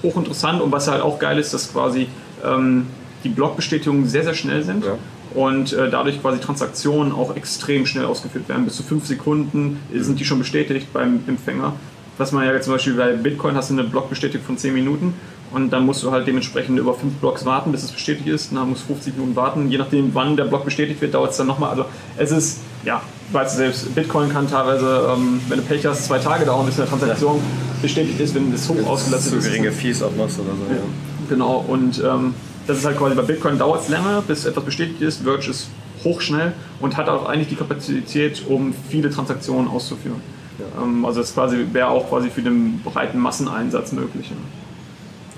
hochinteressant und was halt auch geil ist, dass quasi ähm, die Blockbestätigungen sehr, sehr schnell sind. Ja. Und äh, dadurch quasi Transaktionen auch extrem schnell ausgeführt werden. Bis zu fünf Sekunden sind die schon bestätigt beim Empfänger. Was man ja jetzt zum Beispiel bei Bitcoin hast du eine Blockbestätigung von 10 Minuten und dann musst du halt dementsprechend über fünf Blocks warten, bis es bestätigt ist. Dann musst du 50 Minuten warten. Je nachdem, wann der Block bestätigt wird, dauert es dann nochmal. Also es ist, ja, weißt du selbst, Bitcoin kann teilweise, ähm, wenn du Pech hast, zwei Tage dauern, bis eine Transaktion ja. bestätigt ist, wenn das hoch ausgelastet ist. Zu geringe Fees auch machst oder so. Ja. Genau, und ähm, das ist halt quasi bei Bitcoin dauert es länger, bis etwas bestätigt ist. Verge ist hochschnell und hat auch eigentlich die Kapazität, um viele Transaktionen auszuführen. Ja. Ähm, also das wäre auch quasi für den breiten Masseneinsatz möglich. Ja.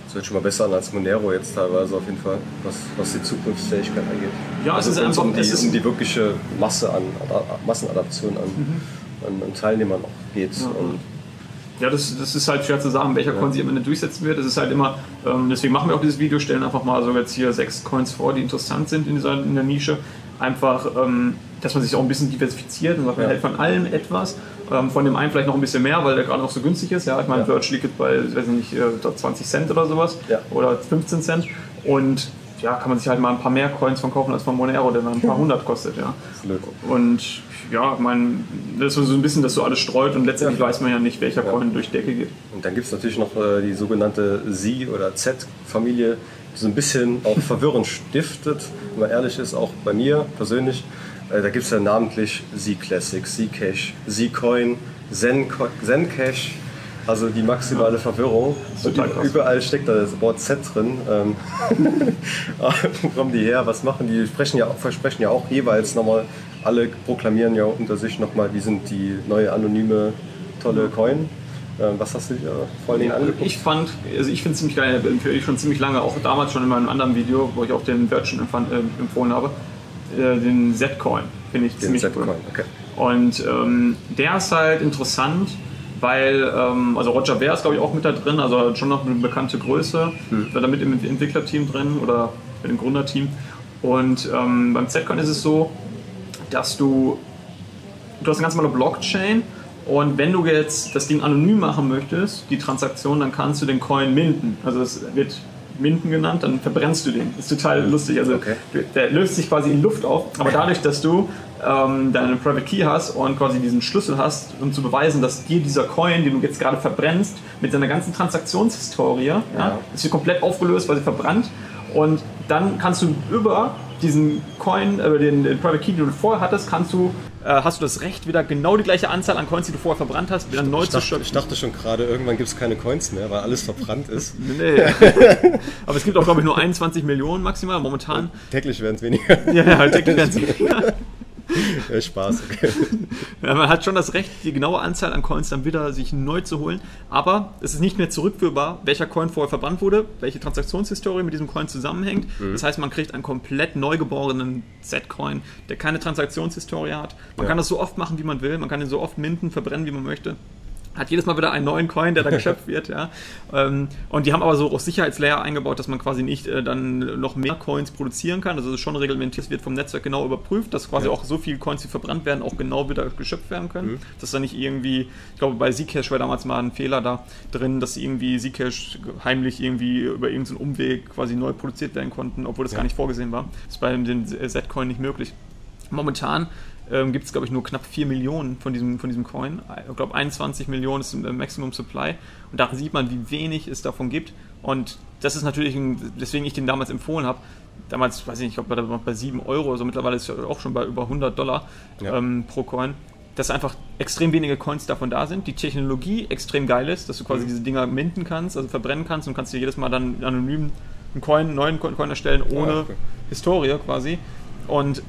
Das wird schon mal besser an als Monero jetzt teilweise auf jeden Fall, was, was die Zukunftsfähigkeit angeht. Ja, also es ist einfach um die, um die wirkliche Masse an Massenadaption an, mhm. an, an Teilnehmern auch geht. Ja. Und ja, das, das ist halt schwer zu sagen, welcher Coin sich am Ende durchsetzen wird. Das ist halt immer, ähm, deswegen machen wir auch dieses Video, stellen einfach mal so jetzt hier sechs Coins vor, die interessant sind in, dieser, in der Nische. Einfach, ähm, dass man sich auch ein bisschen diversifiziert und sagt, man ja. hält von allem etwas. Ähm, von dem einen vielleicht noch ein bisschen mehr, weil der gerade noch so günstig ist. Ja, ich meine, ja. Verge liegt bei, ich weiß nicht, 20 äh, Cent oder sowas. Ja. Oder 15 Cent. Und ja, kann man sich halt mal ein paar mehr Coins von kaufen als von Monero, der dann ein paar hundert kostet. Ja. Und ja, meine, das ist so ein bisschen, dass so alles streut und letztendlich ja. weiß man ja nicht, welcher ja. Coin durch Decke geht. Und dann gibt es natürlich noch äh, die sogenannte Z- oder Z-Familie, die so ein bisschen auch *laughs* Verwirrung stiftet, wenn man ehrlich ist, auch bei mir persönlich. Äh, da gibt es ja namentlich Z-Classic, Z-Cash, Z-Coin, Zen-Cash. Also die maximale Verwirrung. Und überall steckt da das Wort Z drin. Ähm, *laughs* wo kommen die her? Was machen die? Sprechen ja, versprechen ja auch jeweils nochmal, alle proklamieren ja unter sich nochmal, wie sind die neue anonyme tolle Coin. Ähm, was hast du dir vor allem angeguckt? Ich fand, also ich finde es ziemlich geil, empfehle ich schon ziemlich lange, auch damals schon in meinem anderen Video, wo ich auch den Virgin äh, empfohlen habe, äh, den Z-Coin. Finde ich den ziemlich cool. Okay. Und ähm, der ist halt interessant, weil, ähm, also Roger Ver ist glaube ich auch mit da drin, also schon noch eine bekannte Größe, hm. da mit im Entwicklerteam drin oder mit dem Gründerteam. Und ähm, beim Zcoin ist es so, dass du, du hast eine ganz normale Blockchain und wenn du jetzt das Ding anonym machen möchtest, die Transaktion, dann kannst du den Coin minden. Also es wird Minden genannt, dann verbrennst du den. Ist total lustig. Also okay. der löst sich quasi in Luft auf, aber *laughs* dadurch, dass du ähm, deine Private Key hast und quasi diesen Schlüssel hast, um zu beweisen, dass dir dieser Coin, den du jetzt gerade verbrennst, mit seiner ganzen Transaktionshistorie, ja. ja, ist hier komplett aufgelöst, weil sie verbrannt. Und dann kannst du über diesen Coin, äh, den, den Private Key, den du vorher hattest, kannst du äh, hast du das Recht, wieder genau die gleiche Anzahl an Coins, die du vorher verbrannt hast, wieder neu ich zu schöpfen. Ich dachte schon gerade, irgendwann gibt es keine Coins mehr, weil alles verbrannt ist. *laughs* nee. *laughs* Aber es gibt auch, glaube ich, nur 21 Millionen maximal momentan. täglich werden es weniger. ja, ja, täglich werden es *laughs* weniger. Ja, Spaß, okay. *laughs* Ja, man hat schon das Recht, die genaue Anzahl an Coins dann wieder sich neu zu holen, aber es ist nicht mehr zurückführbar, welcher Coin vorher verbrannt wurde, welche Transaktionshistorie mit diesem Coin zusammenhängt. Mhm. Das heißt, man kriegt einen komplett neugeborenen Z-Coin, der keine Transaktionshistorie hat. Man ja. kann das so oft machen, wie man will, man kann ihn so oft minden, verbrennen, wie man möchte hat jedes Mal wieder einen neuen Coin, der da geschöpft wird, ja. Ähm, und die haben aber so auch Sicherheitslayer eingebaut, dass man quasi nicht äh, dann noch mehr Coins produzieren kann. Also es ist schon reglementiert, wird vom Netzwerk genau überprüft, dass quasi ja. auch so viele Coins, die verbrannt werden, auch genau wieder geschöpft werden können. Mhm. Dass da nicht irgendwie, ich glaube bei Zcash war damals mal ein Fehler da drin, dass irgendwie Zcash heimlich irgendwie über irgendeinen Umweg quasi neu produziert werden konnten, obwohl das ja. gar nicht vorgesehen war. Das ist bei dem Z-Coin nicht möglich. Momentan ähm, gibt es, glaube ich, nur knapp 4 Millionen von diesem, von diesem Coin. Ich glaube, 21 Millionen ist im Maximum Supply. Und da sieht man, wie wenig es davon gibt. Und das ist natürlich, ein, deswegen ich den damals empfohlen habe. Damals, weiß ich nicht, ich glaube, bei 7 Euro, also mittlerweile ist es auch schon bei über 100 Dollar ja. ähm, pro Coin dass einfach extrem wenige Coins davon da sind, die Technologie extrem geil ist, dass du quasi mhm. diese Dinger minten kannst, also verbrennen kannst und kannst dir jedes Mal dann anonym einen Coin, einen neuen Coin erstellen, ohne ja, okay. Historie quasi. Und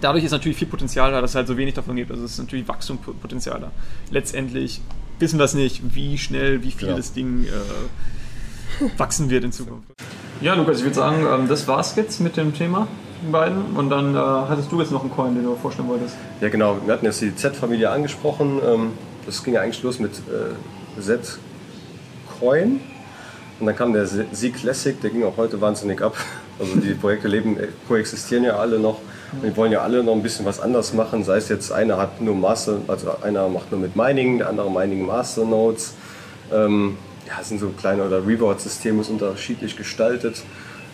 dadurch ist natürlich viel Potenzial da, dass es halt so wenig davon gibt. Also es ist natürlich Wachstumspotenzial da. Letztendlich wissen wir es nicht, wie schnell, wie viel ja. das Ding äh, wachsen wird in Zukunft. Ja, Lukas, ich würde sagen, ähm, das war's jetzt mit dem Thema beiden. Und dann äh, hattest du jetzt noch einen Coin, den du vorstellen wolltest. Ja, genau. Wir hatten jetzt die Z-Familie angesprochen. Ähm, das ging ja eigentlich los mit äh, Z-Coin. Und dann kam der Z-Classic, der ging auch heute wahnsinnig ab. *laughs* Also die Projekte leben, äh, koexistieren ja alle noch. Die wollen ja alle noch ein bisschen was anders machen. Sei es jetzt, einer hat nur Master, also einer macht nur mit Mining, der andere Mining Master Nodes. Ähm, ja, sind so kleine oder Reward-Systeme ist unterschiedlich gestaltet.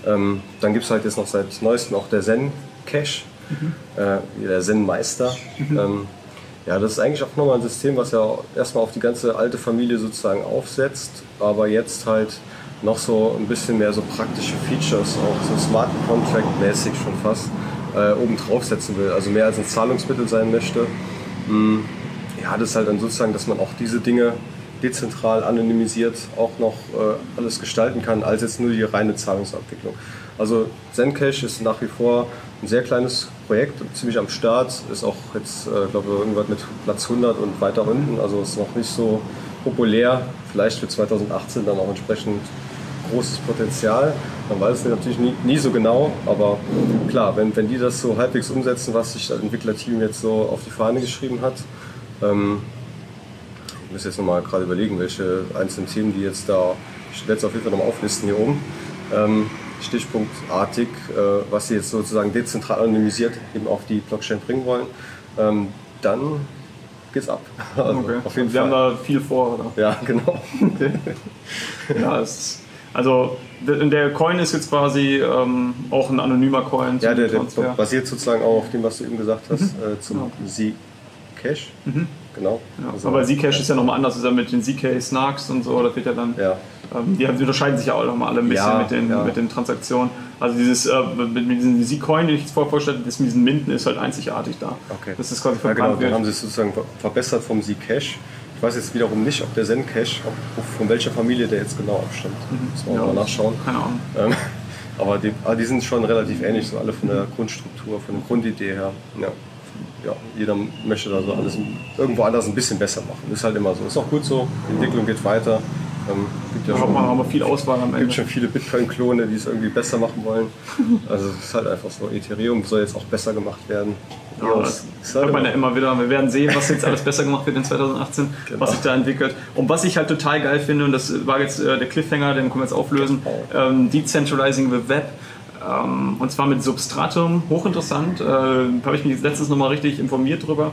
Ähm, dann gibt es halt jetzt noch seit neuestem auch der Zen Cache, mhm. äh, der Zen Meister. Mhm. Ähm, ja, das ist eigentlich auch nochmal ein System, was ja erstmal auf die ganze alte Familie sozusagen aufsetzt, aber jetzt halt noch so ein bisschen mehr so praktische Features, auch so Smart Contract-mäßig schon fast, äh, oben draufsetzen will. Also mehr als ein Zahlungsmittel sein möchte. Mm, ja, das ist halt dann sozusagen, dass man auch diese Dinge dezentral anonymisiert auch noch äh, alles gestalten kann, als jetzt nur die reine Zahlungsabwicklung. Also Zencash ist nach wie vor ein sehr kleines Projekt, ziemlich am Start, ist auch jetzt, äh, glaube ich, irgendwas mit Platz 100 und weiter unten, also ist noch nicht so populär, vielleicht für 2018 dann auch entsprechend großes Potenzial. Man weiß es natürlich nie, nie, so genau, aber klar, wenn, wenn die das so halbwegs umsetzen, was sich das Entwicklerteam jetzt so auf die Fahne geschrieben hat, ähm, ich muss jetzt nochmal gerade überlegen, welche einzelnen Themen die jetzt da, ich werde es auf jeden Fall nochmal auflisten hier oben, ähm, stichpunktartig, äh, was sie jetzt sozusagen dezentral anonymisiert eben auf die Blockchain bringen wollen, ähm, dann geht's ab. *laughs* Also okay. auf jeden Wir Fall. haben da viel vor, oder? Ja, *laughs* genau. Okay. *laughs* ja, es ist, also der Coin ist jetzt quasi ähm, auch ein anonymer Coin. Ja, der, der, basiert sozusagen auch auf dem, was du eben gesagt hast, mhm. äh, zum ja. Z-Cash. Mhm genau. Ja, also, aber Zcash ist ja nochmal anders, ist ja mit den Zk Snarks und so, das wird ja dann. Ja. Ähm, die, unterscheiden sich ja auch nochmal alle ein bisschen ja, mit, den, ja. mit den Transaktionen. Also dieses äh, mit, diesem Z-Coin, den ich jetzt vorher vorstelle, das mit diesen Minden ist halt einzigartig da. Okay. Das ist quasi ja, genau, dann haben sie es sozusagen verbessert vom Zcash. Ich weiß jetzt wiederum nicht, ob der Zencash, von welcher Familie der jetzt genau abstammt. Mhm. Muss man ja, mal nachschauen. Keine Ahnung. Ähm, *laughs* aber die, aber die sind schon relativ ähnlich, so alle von der Grundstruktur, von der Grundidee her. Ja ja, jeder möchte da so alles irgendwo anders ein bisschen besser machen. Ist halt immer so. Ist auch gut so. Die Entwicklung geht weiter. Ähm, gibt ja schon, haben wir viel Auswahl am Ende. gibt schon viele Bitcoin-Klone, die es irgendwie besser machen wollen. Also es ist halt einfach so. Ethereum soll jetzt auch besser gemacht werden. Ja, das halt hört man ja immer wieder. Wir werden sehen, was jetzt alles besser gemacht wird in 2018, genau. was sich da entwickelt. Und was ich halt total geil finde, und das war jetzt äh, der Cliffhanger, den können wir jetzt auflösen, genau. ähm, Decentralizing the Web ähm, und zwar mit Substratum, hochinteressant. Äh, Habe ich mich letztens nochmal richtig informiert drüber.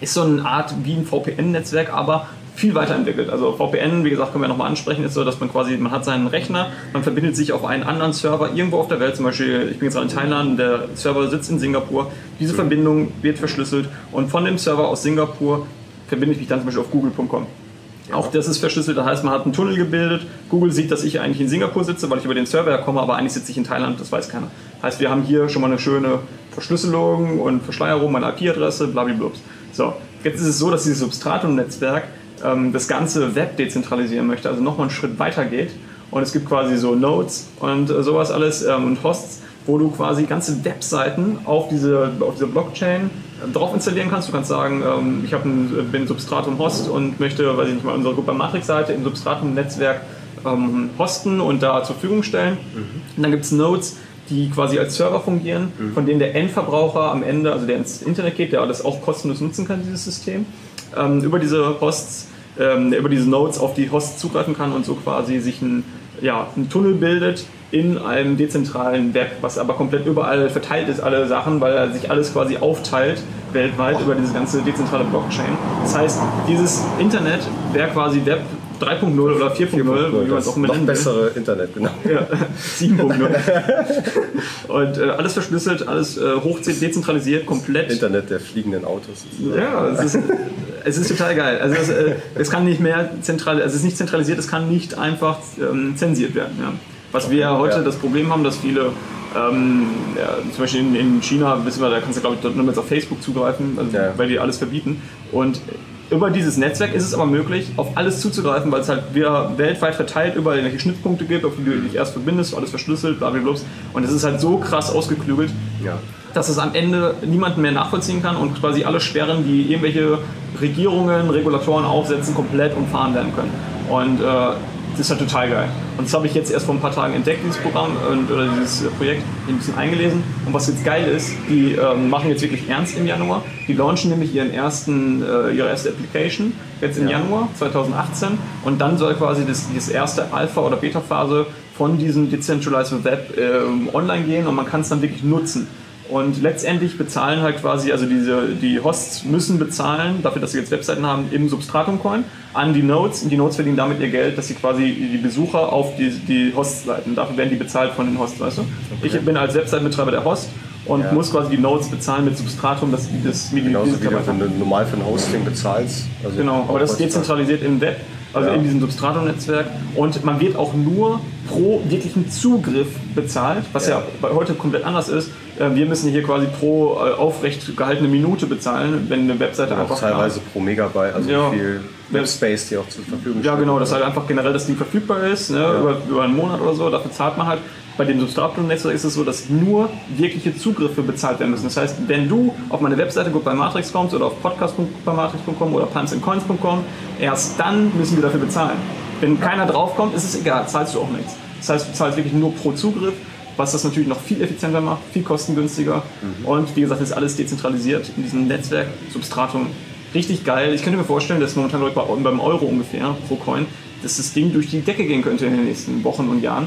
Ist so eine Art wie ein VPN-Netzwerk, aber viel weiterentwickelt. Also VPN, wie gesagt, können wir nochmal ansprechen, ist so, dass man quasi, man hat seinen Rechner, man verbindet sich auf einen anderen Server irgendwo auf der Welt, zum Beispiel, ich bin jetzt gerade in Thailand, der Server sitzt in Singapur. Diese Verbindung wird verschlüsselt und von dem Server aus Singapur verbinde ich mich dann zum Beispiel auf google.com. Auch das ist verschlüsselt, das heißt, man hat einen Tunnel gebildet. Google sieht, dass ich eigentlich in Singapur sitze, weil ich über den Server komme, aber eigentlich sitze ich in Thailand, das weiß keiner. Heißt, wir haben hier schon mal eine schöne Verschlüsselung und Verschleierung, meine IP-Adresse, blablabla. So, jetzt ist es so, dass dieses Substratum-Netzwerk ähm, das ganze Web dezentralisieren möchte, also nochmal einen Schritt weiter geht. Und es gibt quasi so Nodes und äh, sowas alles ähm, und Hosts, wo du quasi ganze Webseiten auf diese, auf diese Blockchain drauf installieren kannst. Du kannst sagen, ähm, ich ein, bin Substratum-Host und möchte, weiß ich nicht mal, unsere Gruppe Matrix-Seite im Substratum-Netzwerk ähm, hosten und da zur Verfügung stellen. Mhm. Und dann gibt es Nodes, die quasi als Server fungieren, mhm. von denen der Endverbraucher am Ende, also der ins Internet geht, der das auch kostenlos nutzen kann, dieses System, ähm, über diese Hosts, ähm, über diese Nodes auf die Hosts zugreifen kann und so quasi sich ein, ja, ein Tunnel bildet, in einem dezentralen Web, was aber komplett überall verteilt ist, alle Sachen, weil er sich alles quasi aufteilt weltweit über diese ganze dezentrale Blockchain. Das heißt, dieses Internet wäre quasi Web 3.0 oder 4.0, wie man es auch Noch bessere Internet, genau. Ja, *laughs* 7.0. *laughs* und äh, alles verschlüsselt, alles äh, hoch dezentralisiert, komplett. Internet der fliegenden Autos. Ja, es ist, *laughs* es ist total geil. Also es, äh, es kann nicht mehr zentral, also es ist nicht zentralisiert, es kann nicht einfach ähm, zensiert werden. Ja. Was wir ja heute das Problem haben, dass viele ähm, ja, zum Beispiel in, in, China, wissen wir, da kannst du glaube ich nur jetzt auf Facebook zugreifen, also, ja. weil die alles verbieten. Und über dieses Netzwerk ist es aber möglich, auf alles zuzugreifen, weil es halt wieder weltweit verteilt überall irgendwelche Schnittpunkte gibt, auf die du dich erst verbindest, alles verschlüsselt, blablabla. Und es ist halt so krass ausgeklügelt, ja. dass es am Ende niemanden mehr nachvollziehen kann und quasi alle Sperren, die irgendwelche Regierungen, Regulatoren aufsetzen, komplett umfahren werden können. Und äh, das ist halt total geil. Und das habe ich jetzt erst vor ein paar Tagen entdeckt, dieses Programm und, oder dieses Projekt, ein bisschen eingelesen. Und was jetzt geil ist, die ähm, machen jetzt wirklich ernst im Januar. Die launchen nämlich ihren ersten, äh, ihre erste Application jetzt im ja. Januar 2018. Und dann soll quasi das, das erste Alpha- oder Beta-Phase von diesem Decentralized Web äh, online gehen und man kann es dann wirklich nutzen. Und letztendlich bezahlen halt quasi, also diese, die Hosts müssen bezahlen, dafür, dass sie jetzt Webseiten haben, im Substratum-Coin an die Nodes. Und die Nodes verdienen damit ihr Geld, dass sie quasi die Besucher auf die, die Hosts leiten. Dafür werden die bezahlt von den Hosts, weißt du? Okay. Ich bin als Webseitenbetreiber der Host und ja. muss quasi die Nodes bezahlen mit Substratum, dass das mir Genauso wie du normal für ein Hosting bezahlst. Also genau, aber das ist dezentralisiert im Web also ja. in diesem Substratum-Netzwerk. Und man wird auch nur pro wirklichen Zugriff bezahlt, was ja, ja heute komplett anders ist. Äh, wir müssen hier quasi pro äh, aufrecht gehaltene Minute bezahlen, wenn eine Webseite ja, einfach. Teilweise pro Megabyte, also ja. wie viel Webspace die auch zur Verfügung steht. Ja, genau, dass halt einfach generell das Ding verfügbar ist, ne, über, über einen Monat oder so. Dafür zahlt man halt. Bei dem Substratum-Netzwerk ist es so, dass nur wirkliche Zugriffe bezahlt werden müssen. Das heißt, wenn du auf meine Webseite Goodbye Matrix kommst oder auf podcast.matrix.com oder puntsandcoins.com, erst dann müssen wir dafür bezahlen. Wenn keiner draufkommt, ist es egal, zahlst du auch nichts. Das heißt, du zahlst wirklich nur pro Zugriff, was das natürlich noch viel effizienter macht, viel kostengünstiger. Mhm. Und wie gesagt, ist alles dezentralisiert in diesem Netzwerk Substratum. Richtig geil. Ich könnte mir vorstellen, dass momentan beim Euro ungefähr pro Coin, dass das Ding durch die Decke gehen könnte in den nächsten Wochen und Jahren.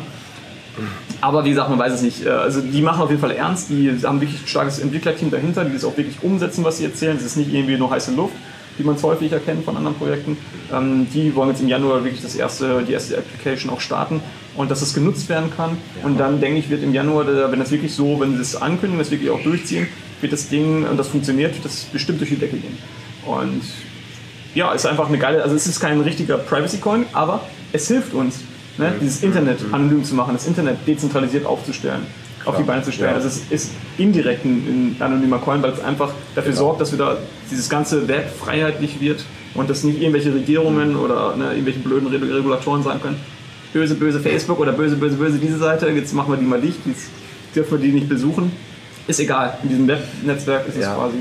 Aber wie gesagt, man weiß es nicht. Äh, also die machen auf jeden Fall ernst, die haben wirklich ein starkes Entwicklerteam dahinter, die das auch wirklich umsetzen, was sie erzählen. Es ist nicht irgendwie nur heiße Luft, wie man es häufig erkennt von anderen Projekten. Ähm, die wollen jetzt im Januar wirklich das erste, die erste Application auch starten und dass es genutzt werden kann. Und dann denke ich, wird im Januar, wenn das wirklich so, wenn sie es ankündigen, das wirklich auch durchziehen, wird das Ding, und das funktioniert, das bestimmt durch die Decke gehen. Und ja, ist einfach eine geile, also es ist kein richtiger Privacy Coin, aber es hilft uns ne, dieses Internet anonym zu machen, das Internet dezentralisiert aufzustellen, Klar. auf die Beine zu stellen. Ja. Also es ist indirekt ein, ein anonymer Coin, weil es einfach dafür genau. sorgt, dass wieder dieses ganze Web freiheitlich wird und dass nicht irgendwelche Regierungen mhm. oder ne, irgendwelche blöden Regulatoren sagen können, böse, böse Facebook oder böse, böse, böse diese Seite, jetzt machen wir die mal dicht, jetzt dürfen wir die nicht besuchen. Ist egal, in diesem Webnetzwerk ist ja. es quasi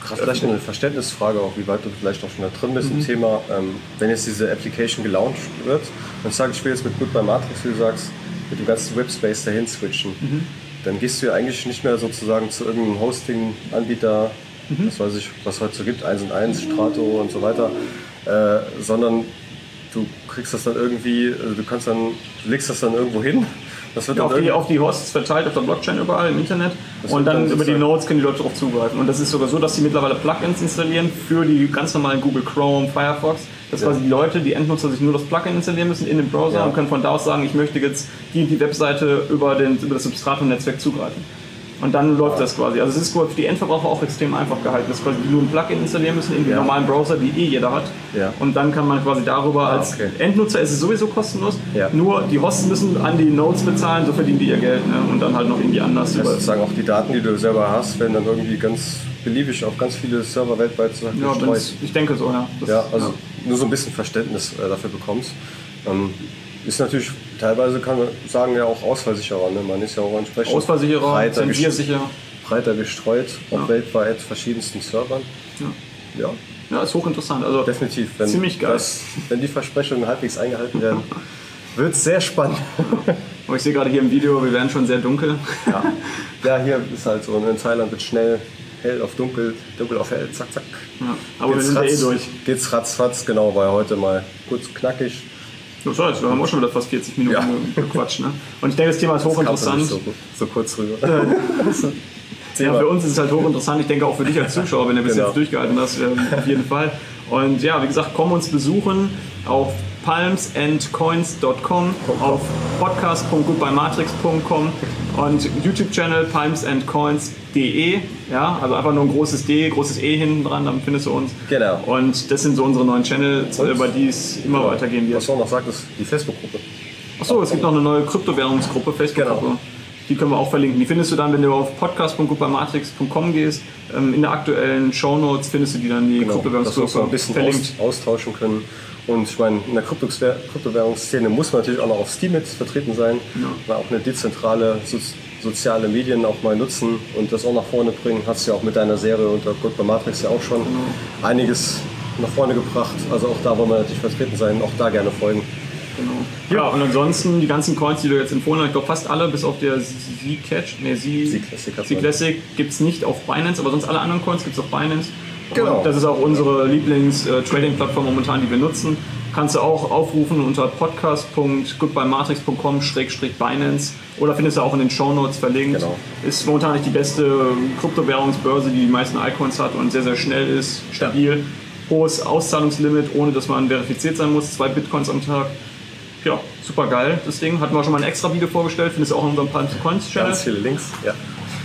Krass, vielleicht eine Verständnisfrage auch, wie weit du vielleicht auch schon da drin bist mhm. im Thema. Ähm, wenn jetzt diese Application gelauncht wird und ich sage, ich will jetzt mit Goodbye Matrix, wie du sagst, mit dem ganzen Webspace dahin switchen, mhm. dann gehst du ja eigentlich nicht mehr sozusagen zu irgendeinem Hosting-Anbieter, mhm. was weiß ich, was heute so gibt, 1 und 1, Strato und so weiter, äh, sondern du kriegst das dann irgendwie, also du kannst dann, du legst das dann irgendwo hin das wird auf die, auf die Hosts verteilt auf der Blockchain überall im Internet das und dann, dann über die Nodes können die Leute darauf zugreifen. Und das ist sogar so, dass sie mittlerweile Plugins installieren für die ganz normalen Google Chrome, Firefox. Dass ja. quasi die Leute, die Endnutzer sich nur das Plugin installieren müssen in dem Browser ja. und können von da aus sagen, ich möchte jetzt die, die Webseite über, den, über das Substratum-Netzwerk zugreifen. Und dann läuft das quasi. Also es ist für die Endverbraucher auch extrem einfach gehalten, dass quasi nur ein Plugin installieren müssen in den ja. normalen Browser, die eh jeder hat. Ja. Und dann kann man quasi darüber ah, als okay. Endnutzer ist es sowieso kostenlos. Ja. Nur die Hosts müssen an die Nodes bezahlen, so verdienen die ihr Geld. Ne? Und dann halt noch irgendwie anders. Also sozusagen auch die Daten, die du selber hast, werden dann irgendwie ganz beliebig auf ganz viele Server weltweit ja, gestreut. Ich denke so, ja. Das, ja, also nur so ein bisschen Verständnis äh, dafür bekommst. Ähm, ist natürlich teilweise, kann man sagen, ja auch ausfallsicherer. Ne? Man ist ja auch entsprechend ausfallsicherer, breiter, zensiersicher. breiter gestreut auf ja. weltweit verschiedensten Servern. Ja. ja. Ja, ist hochinteressant. Also Definitiv. Wenn, ziemlich geil. Das, wenn die Versprechungen halbwegs eingehalten werden, *laughs* wird es sehr spannend. Aber ich sehe gerade hier im Video, wir werden schon sehr dunkel. Ja, *laughs* ja hier ist halt so. In Thailand wird schnell hell auf dunkel, dunkel auf hell, zack, zack. Ja, aber geht's wir sind ratz, eh durch. Geht's ratzfatz, genau, weil heute mal kurz knackig. Das heißt, wir haben auch schon wieder fast 40 Minuten ja. gequatscht. Ne? Und ich denke, das Thema ist hochinteressant. So, so, kurz rüber. *laughs* ja, für uns ist es halt hochinteressant. Ich denke auch für dich als Zuschauer, wenn du bis genau. jetzt durchgehalten hast, auf jeden Fall. Und ja, wie gesagt, komm uns besuchen auf palmsandcoins.com, auf podcast.goodbyematrix.com und YouTube-Channel palmsandcoins.de. Ja, also einfach nur ein großes D, großes E hinten dran, dann findest du uns. Genau. Und das sind so unsere neuen Channels, Und? über die es immer Genau. weitergehen wird. Was du noch sagt, ist die Facebook-Gruppe. Achso, es gibt noch eine neue Kryptowährungsgruppe, Facebook-Gruppe. Genau. Die können wir auch verlinken. Die findest du dann, wenn du auf podcast.goodbyematrix.com gehst. Ähm, in der aktuellen Shownotes findest du die dann, die Genau, dass wir uns Kryptowährungsgruppe ein bisschen verlinkt. aus, austauschen können. Und ich meine, in der Kryptowährungsszene muss man natürlich auch noch auf Steam mit vertreten sein. Mal auch eine dezentrale so, soziale Medien auch mal nutzen und das auch nach vorne bringen. Hast du ja auch mit deiner Serie unter by Matrix ja auch schon Genau. einiges nach vorne gebracht. Also auch da wollen wir natürlich vertreten sein, auch da gerne folgen. Genau. Ja, und ansonsten die ganzen Coins, die du jetzt empfohlen hast, ich glaube fast alle, bis auf der Z-Catch, nee, Z- Z-Classic hat man. Z-Classic gibt es nicht auf Binance, aber sonst alle anderen Coins gibt es auf Binance. Genau. Und das ist auch unsere Lieblings-Trading-Plattform momentan, die wir nutzen. Kannst du auch aufrufen unter podcast.goodbyematrix.com-binance oder findest du auch in den Shownotes verlinkt. Genau. Ist momentan nicht die beste Kryptowährungsbörse, die die meisten Icons hat und sehr, sehr schnell ist, stabil. Hohes Auszahlungslimit, ohne dass man verifiziert sein muss. Zwei Bitcoins am Tag. Ja, super geil. Das Ding hatten wir schon mal ein extra Video vorgestellt, findest du auch in unserem Palms Coins Channel. Ganz viele Links. Ja.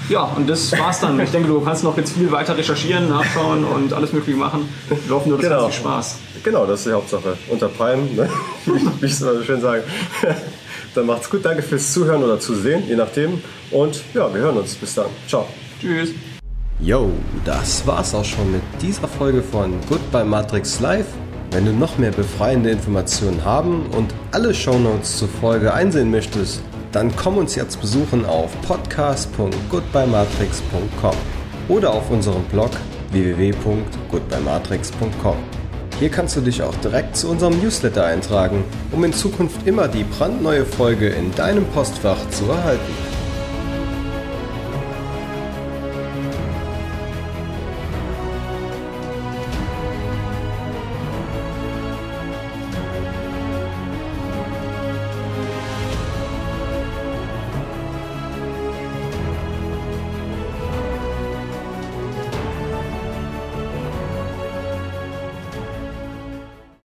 Ja, und das war's dann. Ich denke, du kannst noch jetzt viel weiter recherchieren, nachschauen und alles Mögliche machen. Wir hoffen nur, das Genau. hat viel Spaß. Genau, das ist die Hauptsache. Unter Palm, ne? *laughs* wie ich es immer so schön sage. *laughs* Dann macht's gut, danke fürs Zuhören oder Zusehen, je nachdem. Und ja, wir hören uns. Bis dann. Ciao. Tschüss. Yo, das war's auch schon mit dieser Folge von Goodbye Matrix Live. Wenn du noch mehr befreiende Informationen haben und alle Shownotes zur Folge einsehen möchtest, dann komm uns jetzt besuchen auf podcast.goodbyematrix.com oder auf unserem Blog www.goodbyematrix.com. Hier kannst du dich auch direkt zu unserem Newsletter eintragen, um in Zukunft immer die brandneue Folge in deinem Postfach zu erhalten.